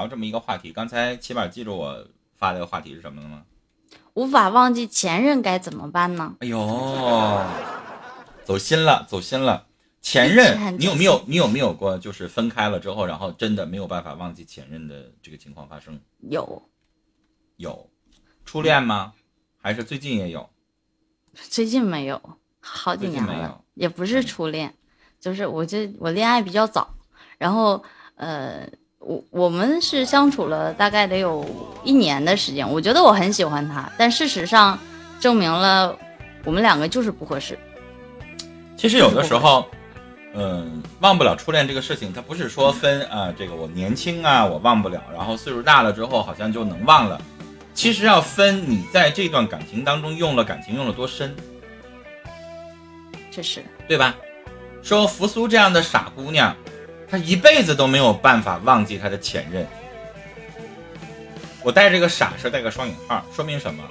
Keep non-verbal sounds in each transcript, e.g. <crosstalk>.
聊这么一个话题。刚才起码记住我发的话题是什么了吗？无法忘记前任该怎么办呢？哎呦，走心了，走心了。前任，你有没有你有没有过就是分开了之后，然后真的没有办法忘记前任的这个情况发生？有，有，初恋吗？还是最近也有？最近没有，好几年了，也不是初恋，就是我这我恋爱比较早，然后呃，我我们是相处了大概得有一年的时间，我觉得我很喜欢他，但事实上证明了我们两个就是不合适。其实有的时候。嗯，忘不了初恋这个事情，它不是说分啊，这个我年轻啊，我忘不了，然后岁数大了之后好像就能忘了。其实要分你在这段感情当中用了感情用了多深，确实，对吧？说扶苏这样的傻姑娘，她一辈子都没有办法忘记她的前任。我带这个傻是带个双引号，说明什么？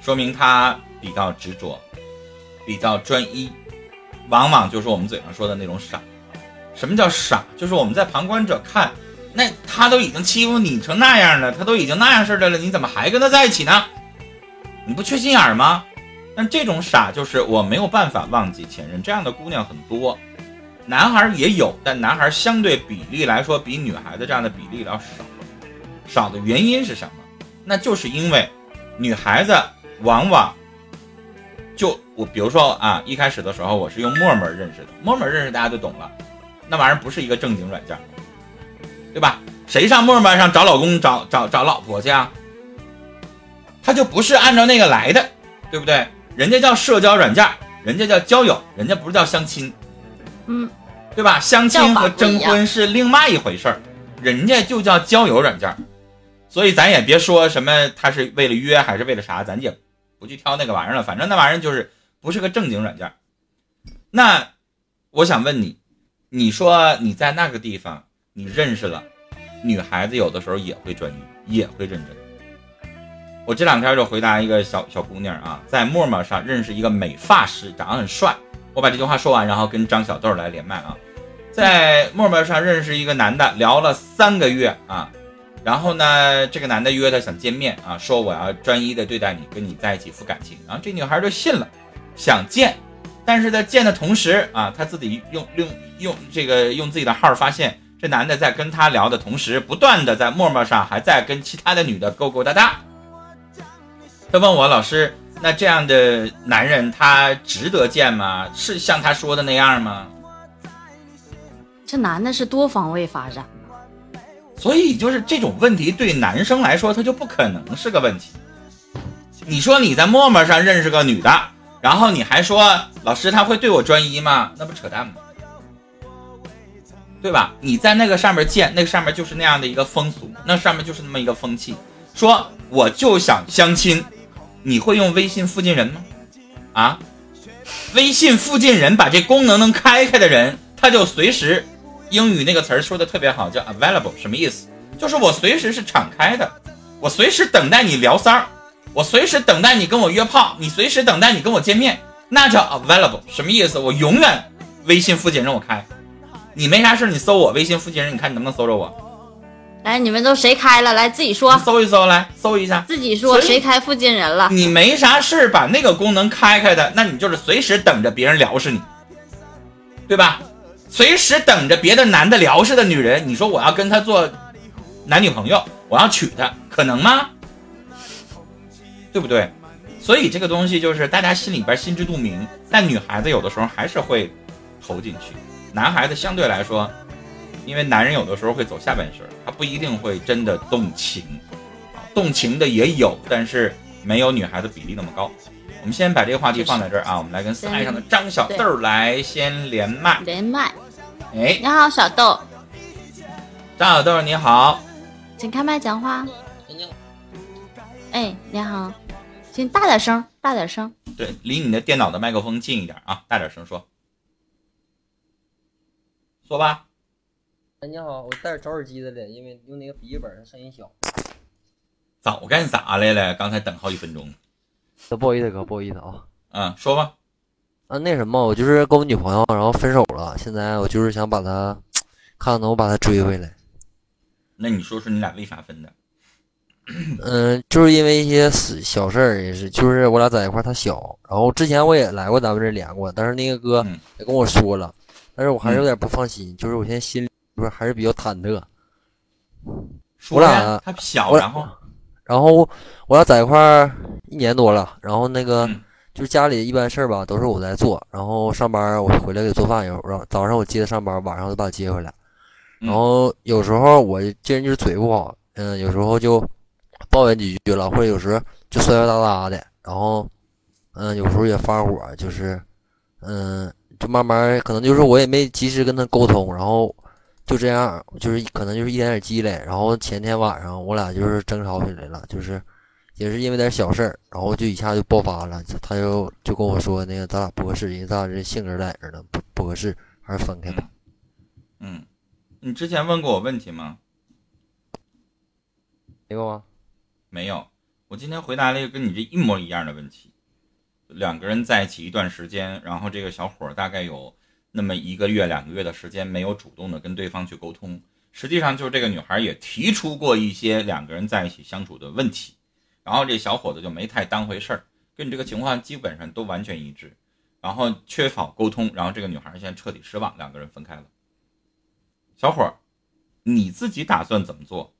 说明她比较执着，比较专一。往往就是我们嘴上说的那种傻，什么叫傻？就是我们在旁观者看，那他都已经欺负你成那样了，他都已经那样式的了，你怎么还跟他在一起呢？你不缺心眼吗？但这种傻就是我没有办法忘记前任，这样的姑娘很多，男孩也有，但男孩相对比例来说比女孩子这样的比例要少。少的原因是什么？那就是因为女孩子往往。就我比如说啊，一开始的时候我是用陌陌认识的，陌陌认识大家都懂了，那玩意儿不是一个正经软件，对吧？谁上陌陌上找老公找找找老婆去啊？他就不是按照那个来的，对不对？人家叫社交软件，人家叫交友，人家不是叫相亲，嗯，对吧？相亲和征婚是另外一回事儿，人家就叫交友软件，所以咱也别说什么他是为了约还是为了啥，咱也。不去挑那个玩意儿了，反正那玩意儿就是不是个正经软件。那我想问你，你说你在那个地方你认识了女孩子，有的时候也会专一，也会认真。我这两天就回答一个小小姑娘啊，在陌陌上认识一个美发师，长得很帅。我把这句话说完，然后跟张小豆来连麦啊，在陌陌上认识一个男的，聊了三个月啊。然后呢，这个男的约她想见面啊，说我要专一的对待你，跟你在一起付感情。然后这女孩就信了，想见，但是在见的同时啊，她自己用用用这个用自己的号发现，这男的在跟她聊的同时，不断的在陌陌上还在跟其他的女的勾勾搭搭。他问我老师，<laughs> 那这样的男人他值得见吗？是像他说的那样吗？这男的是多方位发展。所以就是这种问题对男生来说，他就不可能是个问题。你说你在陌陌上认识个女的，然后你还说老师他会对我专一吗？那不扯淡吗？对吧？你在那个上面见，那个上面就是那样的一个风俗，那上面就是那么一个风气。说我就想相亲，你会用微信附近人吗？啊？微信附近人把这功能能开开的人，他就随时。英语那个词儿说的特别好，叫 available，什么意思？就是我随时是敞开的，我随时等待你聊三儿，我随时等待你跟我约炮，你随时等待你跟我见面，那叫 available，什么意思？我永远微信附近人我开，你没啥事你搜我微信附近人，你看你能不能搜着我？来，你们都谁开了？来自己说，搜一搜，来搜一下，自己说谁开附近人了？你没啥事把那个功能开开的，那你就是随时等着别人聊是你，对吧？随时等着别的男的聊似的女人，你说我要跟他做男女朋友，我要娶她，可能吗？对不对？所以这个东西就是大家心里边心知肚明，但女孩子有的时候还是会投进去，男孩子相对来说，因为男人有的时候会走下半身，他不一定会真的动情，动情的也有，但是没有女孩子比例那么高。我们先把这个话题放在这儿啊，我们来跟四爱上的张小豆来先连麦。连麦，哎，你好，小豆。张小豆你好，请开麦讲话。哎，你好，请大点声，大点声。对，离你的电脑的麦克风近一点啊，大点声说。说吧。哎，你好，我戴着找耳机的了，因为用那个笔记本声音小。早干啥来了？刚才等好几分钟。不好意思哥，不好意思啊。嗯，说吧。啊，那什么，我就是跟我女朋友，然后分手了。现在我就是想把她，看看能不能把她追回来。那你说说你俩为啥分的？嗯，就是因为一些小事儿，也是，就是我俩在一块儿，她小，然后之前我也来过咱们这连过，但是那个哥也跟我说了，但是我还是有点不放心，就是我现在心里不是还是比较忐忑。我俩他小，然后，然后我俩在一块儿一年多了，然后那个就是家里一般事儿吧，都是我在做，然后上班我回来给做饭，有然后早上我接他上班，晚上我就把他接回来，然后有时候我这人就是嘴不好，嗯，有时候就。抱怨几句了，或者有时就摔摔哒哒的，然后，嗯，有时候也发火，就是，嗯，就慢慢可能就是我也没及时跟他沟通，然后就这样，就是可能就是一点点积累，然后前天晚上我俩就是争吵起来了，就是也是因为点小事儿，然后就一下就爆发了，他就就跟我说那个咱俩不合适，因为咱俩这性格在这呢，不不合适，还是分开吧。嗯，你之前问过我问题吗？没有啊。没有，我今天回答了一个跟你这一模一样的问题。两个人在一起一段时间，然后这个小伙大概有那么一个月、两个月的时间没有主动的跟对方去沟通。实际上，就是这个女孩也提出过一些两个人在一起相处的问题，然后这小伙子就没太当回事儿，跟你这个情况基本上都完全一致。然后缺乏沟通，然后这个女孩现在彻底失望，两个人分开了。小伙儿，你自己打算怎么做？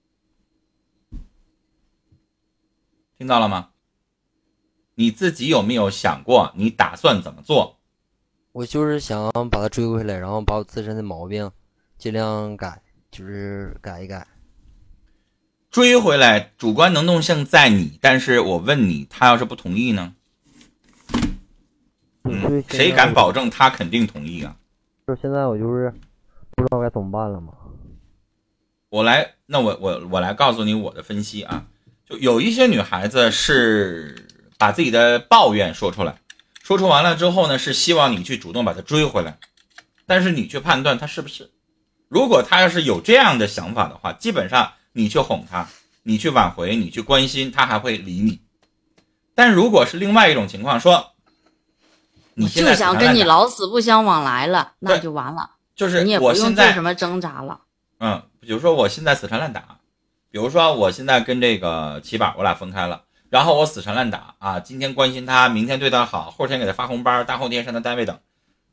听到了吗？你自己有没有想过，你打算怎么做？我就是想把他追回来，然后把我自身的毛病尽量改，就是改一改。追回来，主观能动性在你，但是我问你，他要是不同意呢？嗯，谁敢保证他肯定同意啊？就是现在我就是不知道该怎么办了嘛。我来，那我我我来告诉你我的分析啊。就有一些女孩子是把自己的抱怨说出来，说出完了之后呢，是希望你去主动把他追回来，但是你去判断他是不是。如果他要是有这样的想法的话，基本上你去哄他，你去挽回，你去关心，他还会理你。但如果是另外一种情况，说你就想跟你老死不相往来了，那就完了，就是你也不用做什么挣扎了。嗯，比如说我现在死缠烂打。比如说，我现在跟这个齐宝，我俩分开了，然后我死缠烂打啊，今天关心他，明天对他好，后天给他发红包，大后天上他单位等，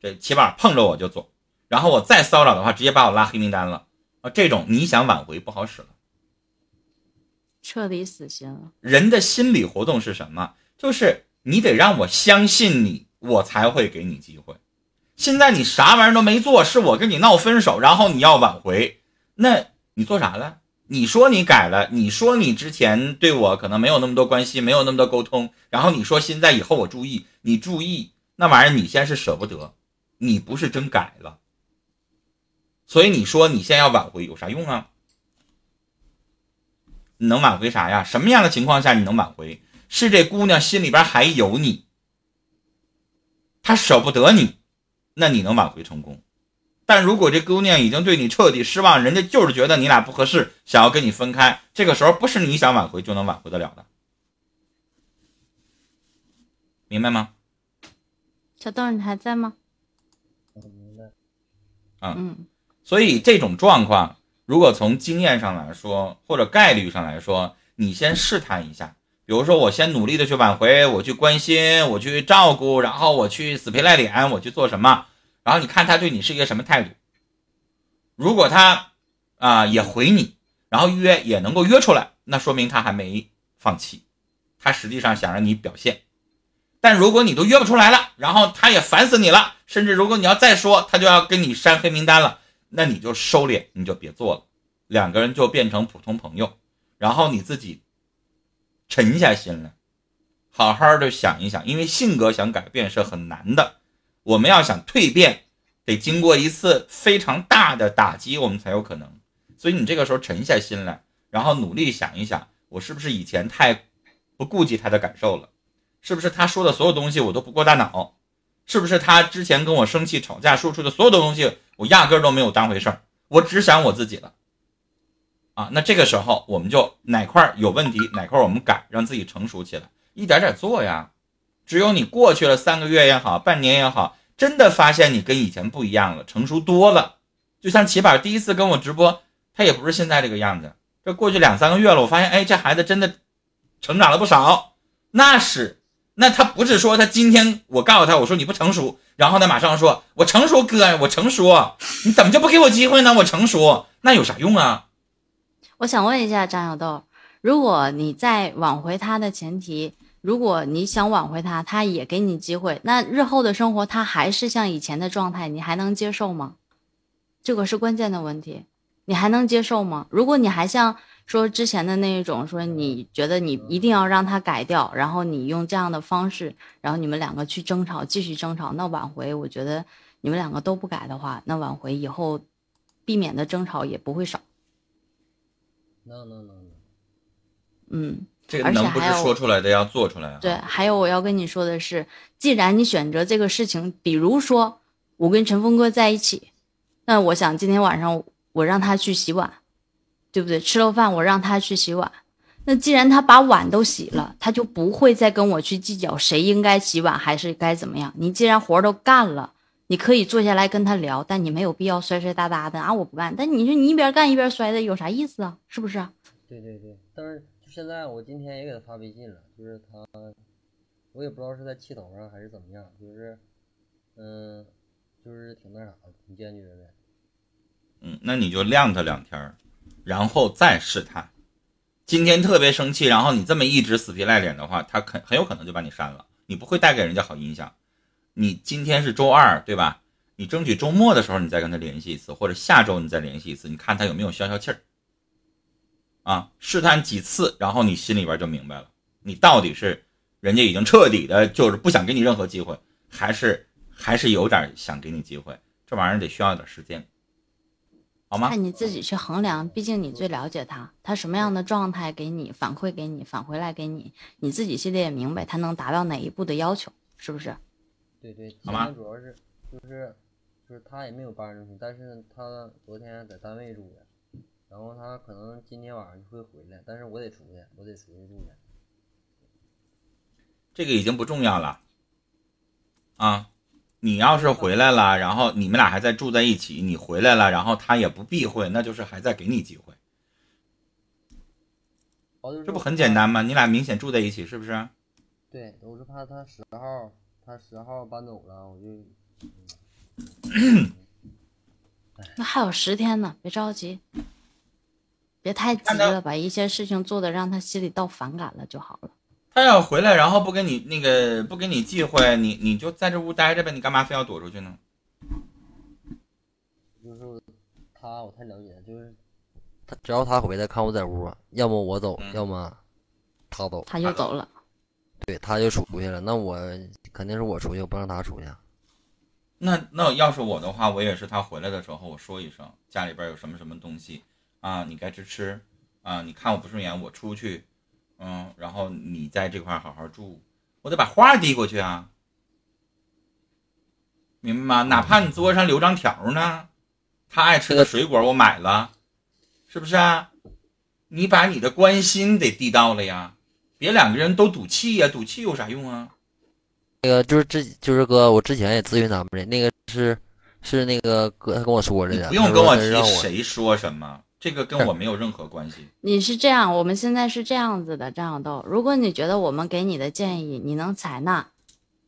这起码碰着我就走，然后我再骚扰的话，直接把我拉黑名单了啊！这种你想挽回不好使了，彻底死心了。人的心理活动是什么？就是你得让我相信你，我才会给你机会。现在你啥玩意儿都没做，是我跟你闹分手，然后你要挽回，那你做啥了？你说你改了，你说你之前对我可能没有那么多关系，没有那么多沟通，然后你说现在以后我注意，你注意那玩意儿，你先是舍不得，你不是真改了，所以你说你现在要挽回有啥用啊？你能挽回啥呀？什么样的情况下你能挽回？是这姑娘心里边还有你，她舍不得你，那你能挽回成功？但如果这姑娘已经对你彻底失望，人家就是觉得你俩不合适，想要跟你分开，这个时候不是你想挽回就能挽回得了的，明白吗？小豆，你还在吗？明白。嗯，所以这种状况，如果从经验上来说，或者概率上来说，你先试探一下，比如说我先努力的去挽回，我去关心，我去照顾，然后我去死皮赖脸，我去做什么？然后你看他对你是一个什么态度？如果他啊也回你，然后约也能够约出来，那说明他还没放弃，他实际上想让你表现。但如果你都约不出来了，然后他也烦死你了，甚至如果你要再说，他就要跟你删黑名单了，那你就收敛，你就别做了，两个人就变成普通朋友，然后你自己沉下心来，好好的想一想，因为性格想改变是很难的。我们要想蜕变，得经过一次非常大的打击，我们才有可能。所以你这个时候沉下心来，然后努力想一想，我是不是以前太不顾及他的感受了？是不是他说的所有东西我都不过大脑？是不是他之前跟我生气吵架说出的所有的东西，我压根都没有当回事儿？我只想我自己了。啊，那这个时候我们就哪块有问题，哪块我们改，让自己成熟起来，一点点做呀。只有你过去了三个月也好，半年也好，真的发现你跟以前不一样了，成熟多了。就像起宝第一次跟我直播，他也不是现在这个样子。这过去两三个月了，我发现，哎，这孩子真的成长了不少。那是，那他不是说他今天我告诉他，我说你不成熟，然后他马上说，我成熟哥，我成熟，你怎么就不给我机会呢？我成熟，那有啥用啊？我想问一下张小豆，如果你在挽回他的前提，如果你想挽回他，他也给你机会，那日后的生活他还是像以前的状态，你还能接受吗？这个是关键的问题，你还能接受吗？如果你还像说之前的那一种，说你觉得你一定要让他改掉，然后你用这样的方式，然后你们两个去争吵，继续争吵，那挽回，我觉得你们两个都不改的话，那挽回以后避免的争吵也不会少。嗯，这个能不是说出来的，要做出来啊。对，还有我要跟你说的是，既然你选择这个事情，比如说我跟陈峰哥在一起，那我想今天晚上我让他去洗碗，对不对？吃了饭我让他去洗碗，那既然他把碗都洗了，他就不会再跟我去计较谁应该洗碗还是该怎么样。你既然活都干了。你可以坐下来跟他聊，但你没有必要摔摔哒哒的啊！我不干。但你说你一边干一边摔的，有啥意思啊？是不是？对对对。但是就现在，我今天也给他发微信了，就是他，我也不知道是在气头上还是怎么样，就是，嗯，就是挺那啥的，挺坚决的。嗯，那你就晾他两天，然后再试探。今天特别生气，然后你这么一直死皮赖脸的话，他肯很有可能就把你删了，你不会带给人家好印象。你今天是周二，对吧？你争取周末的时候你再跟他联系一次，或者下周你再联系一次，你看他有没有消消气儿。啊，试探几次，然后你心里边就明白了，你到底是人家已经彻底的，就是不想给你任何机会，还是还是有点想给你机会？这玩意儿得需要点时间，好吗？看你自己去衡量，毕竟你最了解他，他什么样的状态给你反馈给你返回来给你，你自己心里也明白他能达到哪一步的要求，是不是？对对，今天主要是就是就是他也没有搬出去，但是他昨天在单位住的，然后他可能今天晚上就会回来，但是我得出去，我得出去住去。这个已经不重要了，啊，你要是回来了，然后你们俩还在住在一起，你回来了，然后他也不避讳，那就是还在给你机会。这不很简单吗？你俩明显住在一起，是不是？对，我是怕他十号。他十号搬走了，我就。<clears throat> 那还有十天呢，别着急，别太急了，把一些事情做的让他心里到反感了就好了。他要回来，然后不跟你那个不跟你忌讳，你你就在这屋待着呗，你干嘛非要躲出去呢？就是他，我太了解，就是他只要他回来看我在屋，要么我走，要么他走，他就走了。对，他就出去了。那我肯定是我出去，我不让他出去。那那要是我的话，我也是他回来的时候我说一声，家里边有什么什么东西啊，你该吃吃啊。你看我不顺眼，我出去，嗯，然后你在这块好好住，我得把话递过去啊，明白吗？哪怕你桌上留张条呢，他爱吃的水果我买了，是不是啊？你把你的关心得递到了呀。别两个人都赌气呀，赌气有啥用啊？那个就是之就是哥，我之前也咨询咱们的，那个是是那个哥他跟我说的，不用跟我提谁说什么，这个跟我没有任何关系。你是这样，我们现在是这样子的，张小豆，如果你觉得我们给你的建议你能采纳，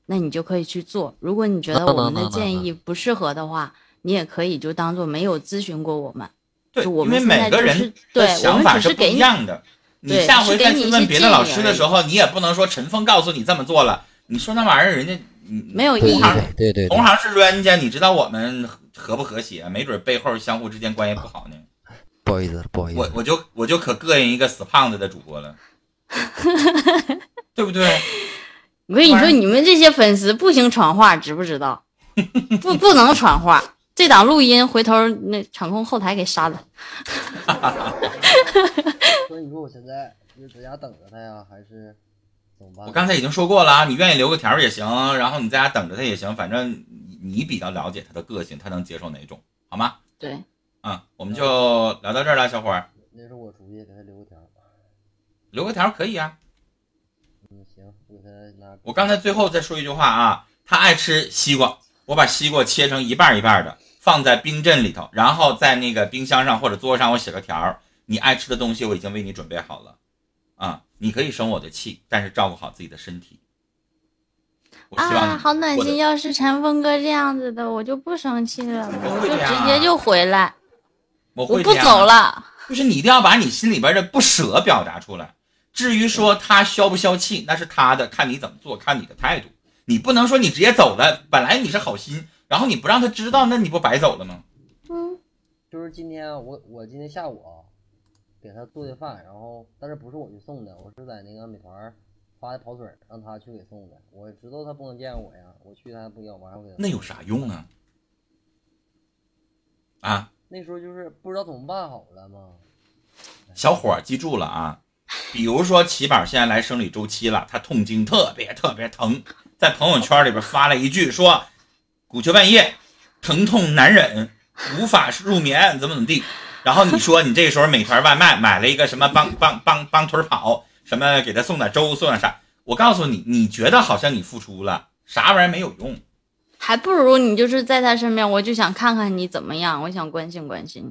那你就可以去做；如果你觉得我们的建议不适合的话，你也可以就当做没有咨询过我们。对，因为每个人的想法是不一样的。你下回再去问别的老师的时候，你也不能说陈峰告诉你这么做了。你说那玩意儿，人家没有意义。对对，同行是冤家，你知道我们和不和谐？没准背后相互之间关系不好呢。不好意思，不好意思，我我就我就可膈应一个死胖子的主播了，<laughs> 对不对？我跟你说，你们这些粉丝不行传话，知不知道？不不能传话。这档录音，回头那场控后台给删了。<laughs> 所以你说我现在是在家等着他呀，还是怎么办？我刚才已经说过了啊，你愿意留个条也行，然后你在家等着他也行，反正你比较了解他的个性，他能接受哪种，好吗？对，嗯，我们就聊到这儿了，小伙儿。那是我主意，给他留个条。留个条可以啊。嗯，行，我给他拿。我刚才最后再说一句话啊，他爱吃西瓜，我把西瓜切成一半一半的。放在冰镇里头，然后在那个冰箱上或者桌上我写个条儿，你爱吃的东西我已经为你准备好了，啊，你可以生我的气，但是照顾好自己的身体。啊，好暖心！要是陈峰哥这样子的，我就不生气了，我就直接就回来，我不走了。就是你一定要把你心里边的不舍表达出来。至于说他消不消气，那是他的，看你怎么做，看你的态度。你不能说你直接走了，本来你是好心，然后你不让他知道，那你不白走了吗？嗯，就是今天我我今天下午啊，给他做的饭，然后但是不是我去送的，我是在那个美团发的跑腿，让他去给送的。我知道他不能见我呀，我去他不要，完了我给他。那有啥用啊？啊？那时候就是不知道怎么办好了吗？小伙儿记住了啊，比如说齐宝现在来生理周期了，他痛经特别特别疼。在朋友圈里边发了一句说，鼓秋半夜，疼痛难忍，无法入眠，怎么怎么地。然后你说你这个时候美团外卖买了一个什么帮帮帮帮腿跑，什么给他送点粥，送点啥？我告诉你，你觉得好像你付出了啥玩意儿没有用，还不如你就是在他身边，我就想看看你怎么样，我想关心关心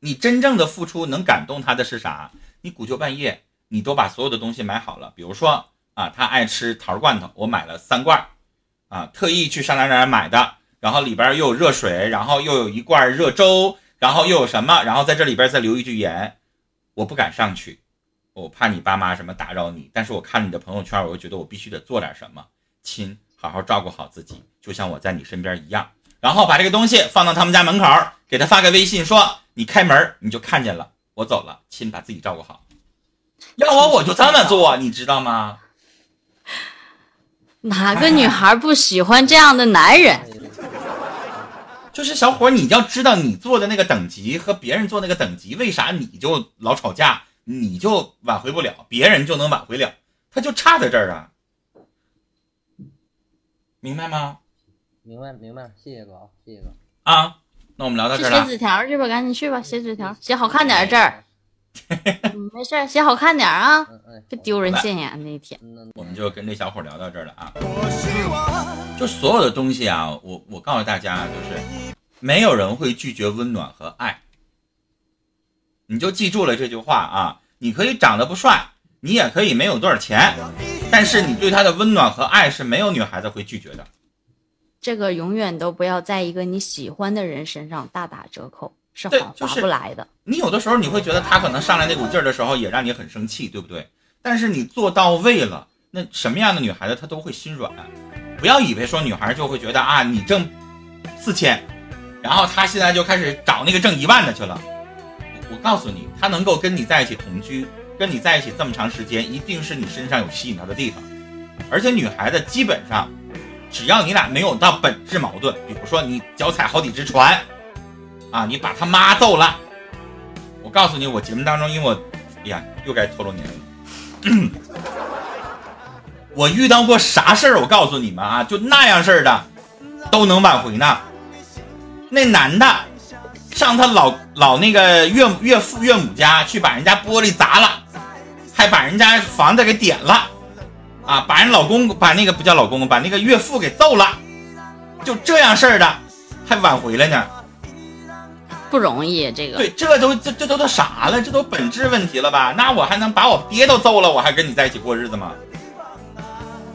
你。你真正的付出能感动他的是啥？你鼓秋半夜，你都把所有的东西买好了，比如说。啊，他爱吃桃罐头，我买了三罐，啊，特意去上哪哪买的，然后里边又有热水，然后又有一罐热粥，然后又有什么，然后在这里边再留一句言，我不敢上去，我怕你爸妈什么打扰你，但是我看你的朋友圈，我又觉得我必须得做点什么，亲，好好照顾好自己，就像我在你身边一样，然后把这个东西放到他们家门口，给他发个微信说，你开门你就看见了，我走了，亲，把自己照顾好，要我我就这么做，你知道吗？<laughs> 哪个女孩不喜欢这样的男人？<laughs> 就是小伙，你要知道你做的那个等级和别人做那个等级，为啥你就老吵架，你就挽回不了，别人就能挽回了？他就差在这儿啊，明白吗？明白明白，谢谢哥啊，谢谢哥啊。那我们聊到这儿了。写纸条去吧，赶紧去吧，写纸条，写好看点字儿。<laughs> 没事，写好看点啊，别丢人现眼那一天。我们就跟这小伙聊到这儿了啊。就所有的东西啊，我我告诉大家，就是没有人会拒绝温暖和爱。你就记住了这句话啊。你可以长得不帅，你也可以没有多少钱，但是你对他的温暖和爱是没有女孩子会拒绝的。这个永远都不要在一个你喜欢的人身上大打折扣。是划不来的。你有的时候你会觉得他可能上来那股劲儿的时候也让你很生气，对不对？但是你做到位了，那什么样的女孩子她都会心软。不要以为说女孩就会觉得啊，你挣四千，然后她现在就开始找那个挣一万的去了。我告诉你，她能够跟你在一起同居，跟你在一起这么长时间，一定是你身上有吸引她的地方。而且女孩子基本上，只要你俩没有到本质矛盾，比如说你脚踩好几只船。啊！你把他妈揍了！我告诉你，我节目当中，因为我，哎呀，又该透露年龄。<clears throat> 我遇到过啥事儿？我告诉你们啊，就那样事儿的，都能挽回呢。那男的上他老老那个岳岳父岳母家去，把人家玻璃砸了，还把人家房子给点了，啊，把人老公把那个不叫老公，把那个岳父给揍了，就这样事儿的，还挽回了呢。不容易，这个对，这都这这都都啥了？这都本质问题了吧？那我还能把我爹都揍了，我还跟你在一起过日子吗？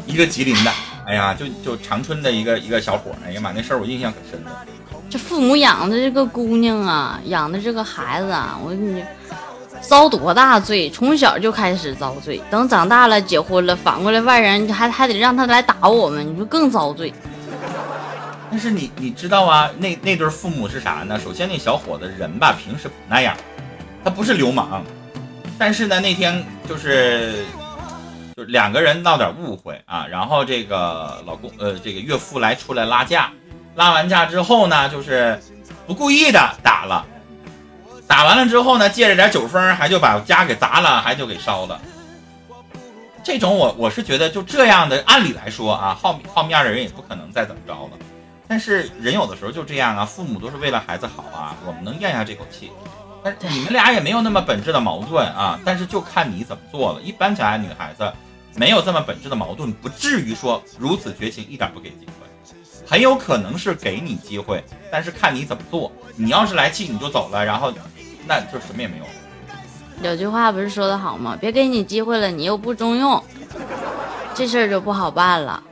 一个吉林的，哎呀，就就长春的一个一个小伙，哎呀妈，那事儿我印象可深了。这父母养的这个姑娘啊，养的这个孩子啊，我跟你遭多大罪？从小就开始遭罪，等长大了结婚了，反过来外人还还得让他来打我们，你说更遭罪。但是你你知道啊，那那对父母是啥呢？首先那小伙子人吧，平时不那样，他不是流氓，但是呢那天就是就两个人闹点误会啊，然后这个老公呃这个岳父来出来拉架，拉完架之后呢，就是不故意的打了，打完了之后呢，借着点酒疯还就把家给砸了，还就给烧了。这种我我是觉得就这样的，按理来说啊，好好面的人也不可能再怎么着了。但是人有的时候就这样啊，父母都是为了孩子好啊，我们能咽下这口气。但你们俩也没有那么本质的矛盾啊，但是就看你怎么做了。一般讲，女孩子没有这么本质的矛盾，不至于说如此绝情，一点不给机会。很有可能是给你机会，但是看你怎么做。你要是来气你就走了，然后那就什么也没有。有句话不是说的好吗？别给你机会了，你又不中用，这事儿就不好办了。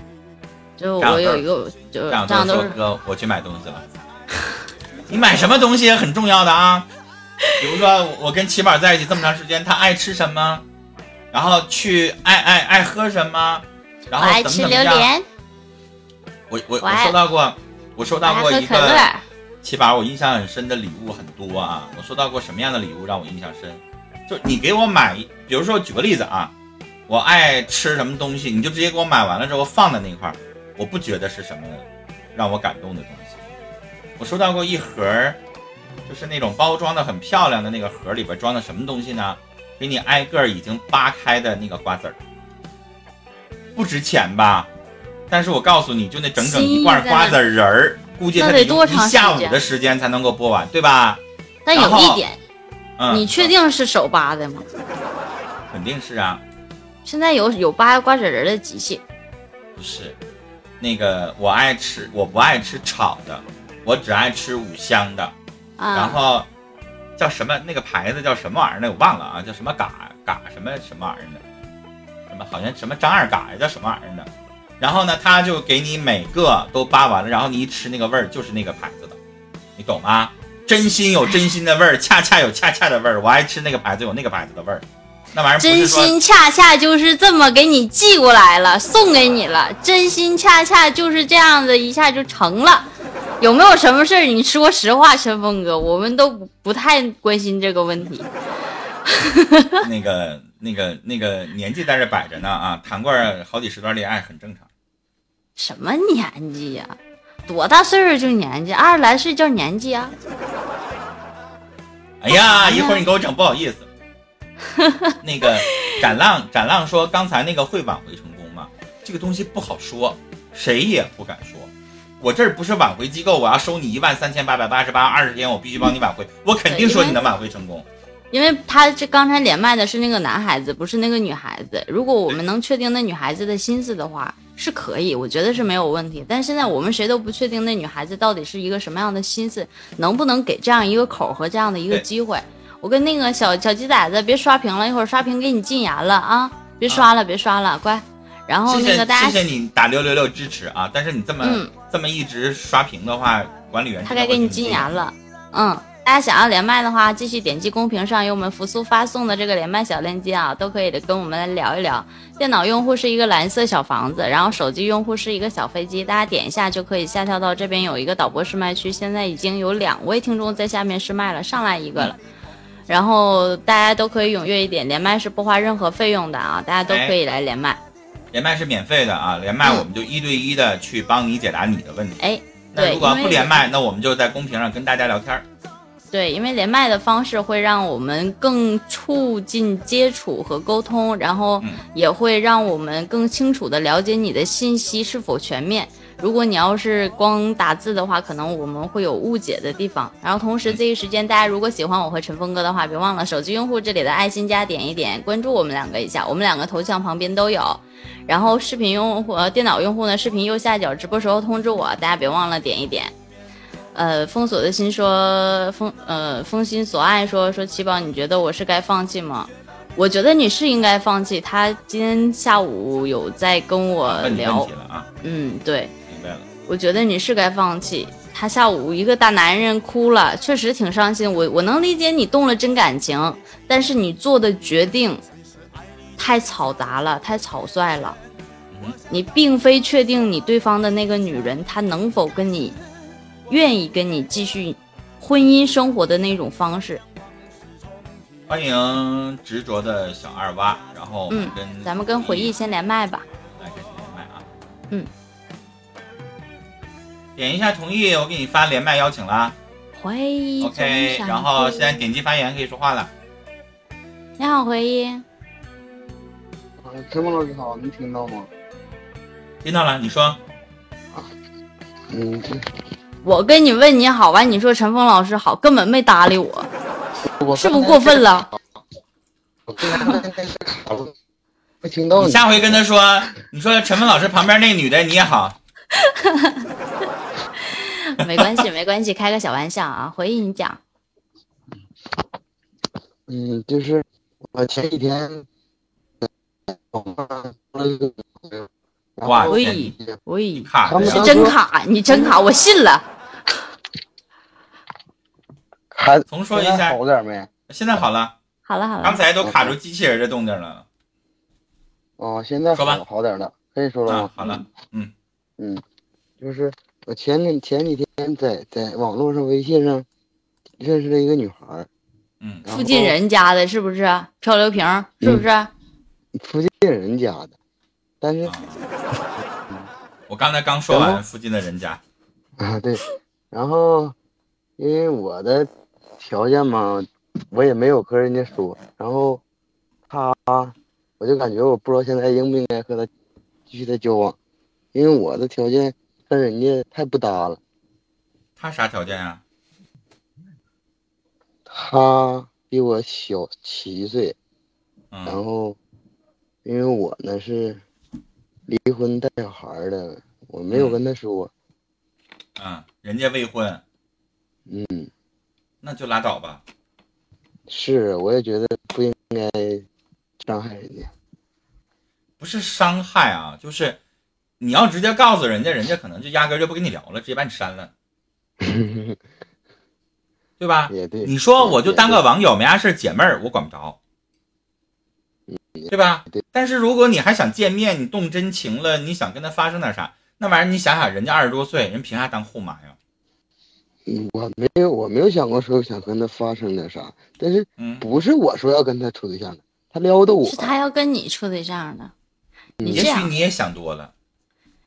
就我有一个，就这样都是哥，我去买东西了。<laughs> 你买什么东西很重要的啊。比如说我跟齐宝在一起这么长时间，他爱吃什么，然后去爱爱爱喝什么，然后怎么怎么样。我我我收到过，我收到过一个七宝，我印象很深的礼物很多啊。我收到过什么样的礼物让我印象深？就你给我买，比如说举个例子啊，我爱吃什么东西，你就直接给我买完了之后放在那块儿，我不觉得是什么让我感动的东西。我收到过一盒，就是那种包装的很漂亮的那个盒里边装的什么东西呢？给你挨个已经扒开的那个瓜子儿，不值钱吧？但是我告诉你就那整整一罐瓜子仁儿，估计他得多一下午的时间才能够播完，对吧？但有一点，你确定是手扒的吗？肯定是啊。现在有有扒瓜子仁的机器。不是，那个我爱吃，我不爱吃炒的，我只爱吃五香的。然后叫什么？那个牌子叫什么玩意儿？呢我忘了啊，叫什么嘎嘎什么什么玩意儿的？什么好像什么张二嘎呀？叫什么玩意儿的？然后呢，他就给你每个都扒完了，然后你一吃那个味儿就是那个牌子的，你懂吗？真心有真心的味儿，<laughs> 恰恰有恰恰的味儿。我爱吃那个牌子有那个牌子的味儿，那玩意儿真心恰恰就是这么给你寄过来了，送给你了。真心恰恰就是这样子一下就成了。有没有什么事儿？你说实话，陈峰哥，我们都不太关心这个问题。<laughs> 那个、那个、那个年纪在这摆着呢啊，谈过好几十段恋爱很正常。什么年纪呀？多大岁数就年纪？二十来岁叫年纪啊？哎呀，一会儿你给我整不好意思。<laughs> 那个展浪，展浪说刚才那个会挽回成功吗？这个东西不好说，谁也不敢说。我这儿不是挽回机构，我要收你一万三千八百八十八，二十天我必须帮你挽回，我肯定说你能挽回成功。因为他这刚才连麦的是那个男孩子，不是那个女孩子。如果我们能确定那女孩子的心思的话，是可以，我觉得是没有问题。但是现在我们谁都不确定那女孩子到底是一个什么样的心思，能不能给这样一个口和这样的一个机会。我跟那个小小鸡崽子别刷屏了，一会儿刷屏给你禁言了啊！别刷了，别刷了，乖。然后那个大家谢谢你打六六六支持啊！但是你这么这么一直刷屏的话，管理员他该给你禁言了，嗯。大家想要连麦的话，继续点击公屏上有我们扶苏发送的这个连麦小链接啊，都可以的跟我们来聊一聊。电脑用户是一个蓝色小房子，然后手机用户是一个小飞机，大家点一下就可以下跳到这边有一个导播试麦区，现在已经有两位听众在下面试麦了，上来一个了。然后大家都可以踊跃一点，连麦是不花任何费用的啊，大家都可以来连麦。连麦是免费的啊，连麦我们就一对一的去帮你解答你的问题。哎，那如果不连麦，那我们就在公屏上跟大家聊天。对，因为连麦的方式会让我们更促进接触和沟通，然后也会让我们更清楚的了解你的信息是否全面。如果你要是光打字的话，可能我们会有误解的地方。然后同时这一时间，大家如果喜欢我和陈峰哥的话，别忘了手机用户这里的爱心加点一点，关注我们两个一下，我们两个头像旁边都有。然后视频用户、电脑用户呢，视频右下角直播时候通知我，大家别忘了点一点。呃，封锁的心说封呃封心所爱说说七宝，你觉得我是该放弃吗？我觉得你是应该放弃。他今天下午有在跟我聊，嗯，对，明白了。我觉得你是该放弃。他下午一个大男人哭了，确实挺伤心。我我能理解你动了真感情，但是你做的决定太嘈杂了，太草率了。你并非确定你对方的那个女人，她能否跟你。愿意跟你继续婚姻生活的那种方式。欢迎执着的小二娃，然后嗯，咱们跟回忆先连麦吧。来开始连麦啊。嗯。点一下同意，我给你发连麦邀请啦。回忆。OK，然后现在点击发言可以说话了。你好，回忆。啊，陈梦老师好，能听到吗？听到了，你说。啊。嗯。我跟你问你好完，你说陈峰老师好，根本没搭理我，是不是过分了？没听到。你下回跟他说，你说陈峰老师旁边那女的你也好。<laughs> 没关系，没关系，开个小玩笑啊。回忆你讲。嗯，就是我前几天喂喂，卡你是真卡，你真卡，我信了。还重说一下，好点没？现在好了，好了好了。刚才都卡住机器人的动静了。哦，现在好好点了，可以说了吗？好了，嗯嗯，就是我前天前几天在在网络上微信上认识了一个女孩。嗯，附近人家的是不是漂流瓶？是不是？附近人家的，但是，我刚才刚说完附近的人家。啊，对，然后因为我的条件嘛，我也没有和人家说，然后他，我就感觉我不知道现在应不应该和他继续的交往，因为我的条件跟人家太不搭了。他啥条件啊？他比我小七岁，然后，因为我呢是离婚带小孩的，我没有跟他说。嗯，人家未婚。嗯，那就拉倒吧。是，我也觉得不应该伤害人家。不是伤害啊，就是你要直接告诉人家，人家可能就压根就不跟你聊了，直接把你删了。<laughs> 对吧？也对。你说我就当个网友，没啥事解闷儿，我管不着，对吧？对。但是如果你还想见面，你动真情了，你想跟他发生点啥，那玩意儿你想想，人家二十多岁，人凭啥当后妈呀？嗯，我没有，我没有想过说想跟他发生点啥，但是不是我说要跟他处对象的，他撩的我。是他要跟你处对象的。你也许你也想多了。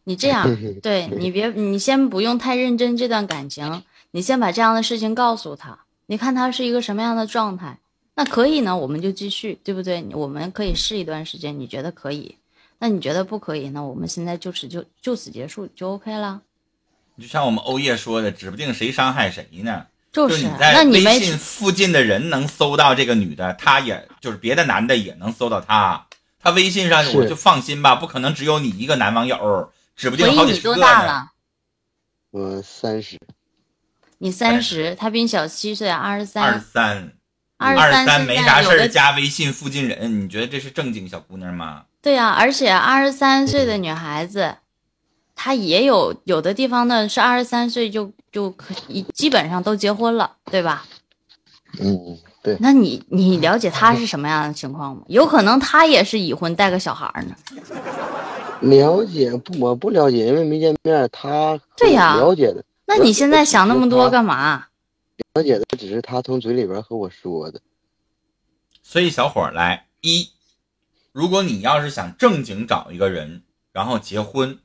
你这样，对你别，你先不用太认真这段感情。你先把这样的事情告诉他，你看他是一个什么样的状态，那可以呢，我们就继续，对不对？我们可以试一段时间，你觉得可以？那你觉得不可以？那我们现在就此就就此结束就 OK 了。就像我们欧叶说的，指不定谁伤害谁呢。就是你在微信附近的人能搜到这个女的，她也就是别的男的也能搜到她。她微信上我就放心吧，不可能只有你一个男网友，指不定好几十个呢。我三十。你三十，他比你小七岁，二十三。二十三，二十三没啥事儿，加微信附近人，你觉得这是正经小姑娘吗？对呀，而且二十三岁的女孩子，她也有有的地方呢是二十三岁就就可以基本上都结婚了，对吧？嗯，对。那你你了解他是什么样的情况吗？有可能他也是已婚带个小孩呢。了解不？我不了解，因为没见面。他对呀，了解的。那你现在想那么多干嘛？了解的只是他从嘴里边和我说的。所以小伙来一，如果你要是想正经找一个人，然后结婚，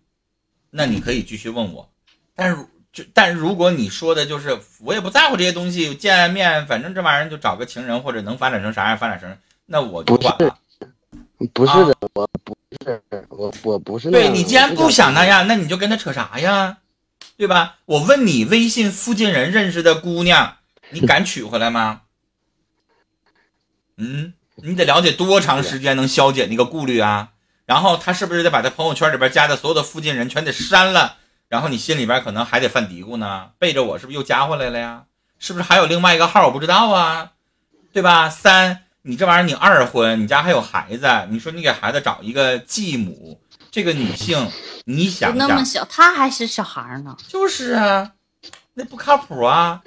那你可以继续问我。但是就但如果你说的就是我也不在乎这些东西，见面反正这玩意儿就找个情人或者能发展成啥样发展成，那我就管了。不是的，我不是我我不是。对你既然不想那样，那你就跟他扯啥呀？对吧？我问你，微信附近人认识的姑娘，你 <laughs> 敢娶回来吗？嗯，你得了解多长时间能消解那个顾虑啊？然后他是不是得把他朋友圈里边加的所有的附近人全得删了？然后你心里边可能还得犯嘀咕呢，背着我是不是又加回来了呀？是不是还有另外一个号我不知道啊？对吧？三，你这玩意儿你二婚，你家还有孩子，你说你给孩子找一个继母，这个女性。你想那么小，他还是小孩呢？就是啊，那不靠谱啊，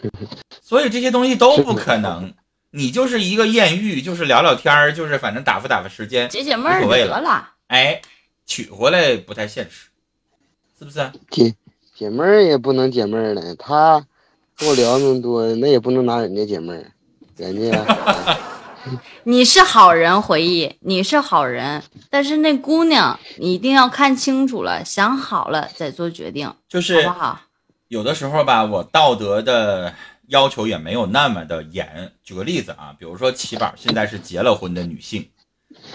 所以这些东西都不可能。你就是一个艳遇，就是聊聊天儿，就是反正打发打发时间，解解闷儿得了。哎，娶回来不太现实，是不是？解解闷儿也不能解闷儿了，他跟我聊那么多，那也不能拿人家解闷儿，人家。<laughs> 你是好人，回忆你是好人，但是那姑娘你一定要看清楚了，想好了再做决定，就是好不好？有的时候吧，我道德的要求也没有那么的严。举个例子啊，比如说七宝现在是结了婚的女性，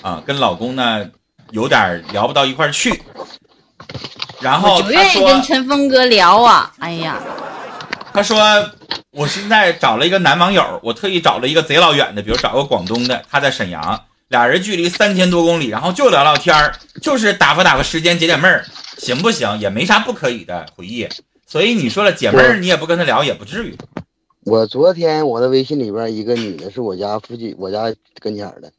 啊，跟老公呢有点聊不到一块儿去，然后不愿意跟陈峰哥聊啊，哎呀，他说。我现在找了一个男网友，我特意找了一个贼老远的，比如找个广东的，他在沈阳，俩人距离三千多公里，然后就聊聊天儿，就是打发打发时间，解解闷儿。行不行？也没啥不可以的回忆。所以你说了，解闷儿你也不跟他聊，也不至于。我昨天我的微信里边一个女的，是我家附近，我家跟前的。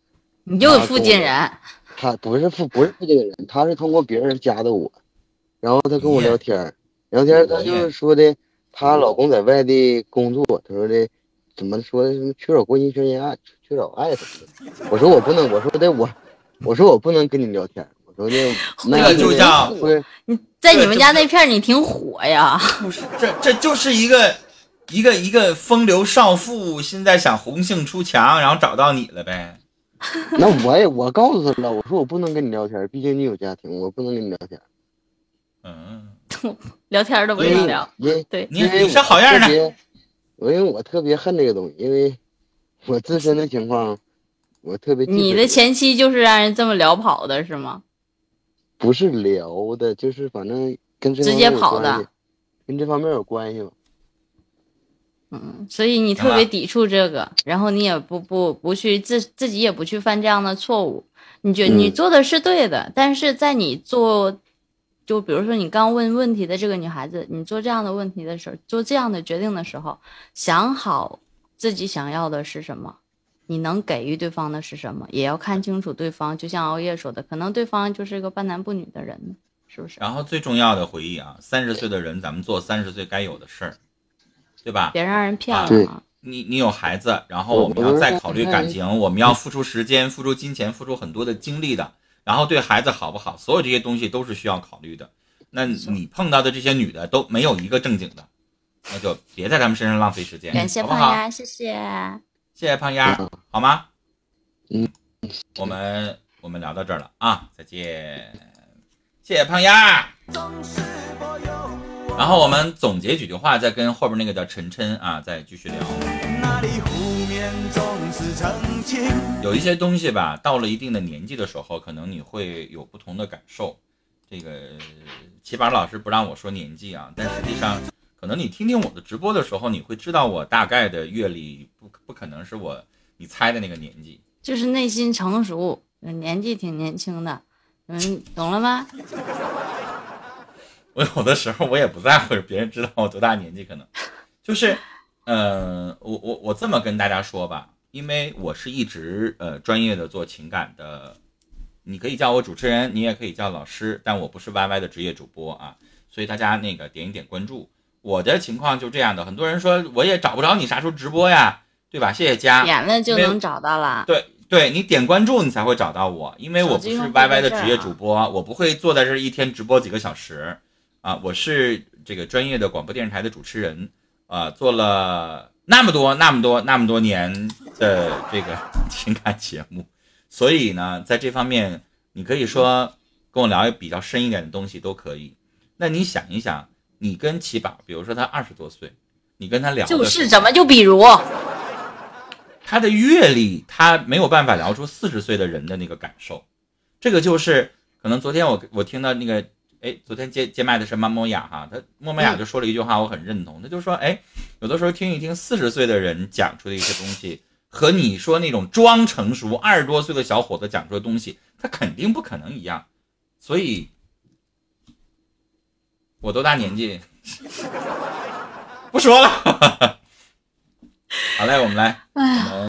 你又附近人？她不是附不是附近的人，他是通过别人加的我，然后他跟我聊天，聊天他就是说的，她老公在外地工作，他说的怎么说的什么缺少关心、缺少爱、缺少爱什么的。我说我不能，我说的我，我说我不能跟你聊天。我说的 <laughs> 那就像你在你们家那片你挺火呀？<laughs> 不是，这这就是一个。一个一个风流少妇，现在想红杏出墙，然后找到你了呗？<laughs> 那我也我告诉他了，我说我不能跟你聊天，毕竟你有家庭，我不能跟你聊天。嗯，<laughs> 聊天都不能聊。因对，你你是好样的。我因为我特别恨这个东西，因为我自身的情况，我特别。你的前妻就是让人这么聊跑的是吗？不是聊的，就是反正跟直接跑的，跟这方面有关系吧。嗯，所以你特别抵触这个，然后你也不不不去自自己也不去犯这样的错误。你觉你做的是对的，但是在你做，就比如说你刚问问题的这个女孩子，你做这样的问题的时候，做这样的决定的时候，想好自己想要的是什么，你能给予对方的是什么，也要看清楚对方。就像熬夜说的，可能对方就是一个半男不女的人，是不是？然后最重要的回忆啊，三十岁的人，咱们做三十岁该有的事儿。对吧？别让人骗了。你你有孩子，然后我们要再考虑感情，我们要付出时间、付出金钱、付出很多的精力的。然后对孩子好不好，所有这些东西都是需要考虑的。那你碰到的这些女的都没有一个正经的，那就别在他们身上浪费时间。感谢胖丫，谢谢，谢谢胖丫，好吗？嗯，我们我们聊到这儿了啊，再见，谢谢胖丫。然后我们总结几句话，再跟后边那个叫晨晨啊，再继续聊。有一些东西吧，到了一定的年纪的时候，可能你会有不同的感受。这个齐宝老师不让我说年纪啊，但实际上，可能你听听我的直播的时候，你会知道我大概的阅历不不可能是我你猜的那个年纪，就是内心成熟，年纪挺年轻的，嗯，懂了吗？我有的时候我也不在乎别人知道我多大年纪，可能就是，嗯，我我我这么跟大家说吧，因为我是一直呃专业的做情感的，你可以叫我主持人，你也可以叫老师，但我不是 YY 的职业主播啊，所以大家那个点一点关注。我的情况就这样的，很多人说我也找不着你啥时候直播呀，对吧？谢谢加点了就能找到了。对对，你点关注你才会找到我，因为我不是 YY 的职业主播，我不会坐在这一天直播几个小时。啊，我是这个专业的广播电视台的主持人，啊，做了那么多、那么多、那么多年的这个情感节目，所以呢，在这方面，你可以说跟我聊比较深一点的东西都可以。那你想一想，你跟齐宝，比如说他二十多岁，你跟他聊，就是怎么就比如他的阅历，他没有办法聊出四十岁的人的那个感受，这个就是可能昨天我我听到那个。哎，昨天接接麦的是莫莫雅哈，他莫莫雅就说了一句话，我很认同。他就说，哎，有的时候听一听四十岁的人讲出的一些东西，和你说那种装成熟二十多岁的小伙子讲出的东西，他肯定不可能一样。所以，我多大年纪？<laughs> 不说了。<laughs> 好嘞，我们来。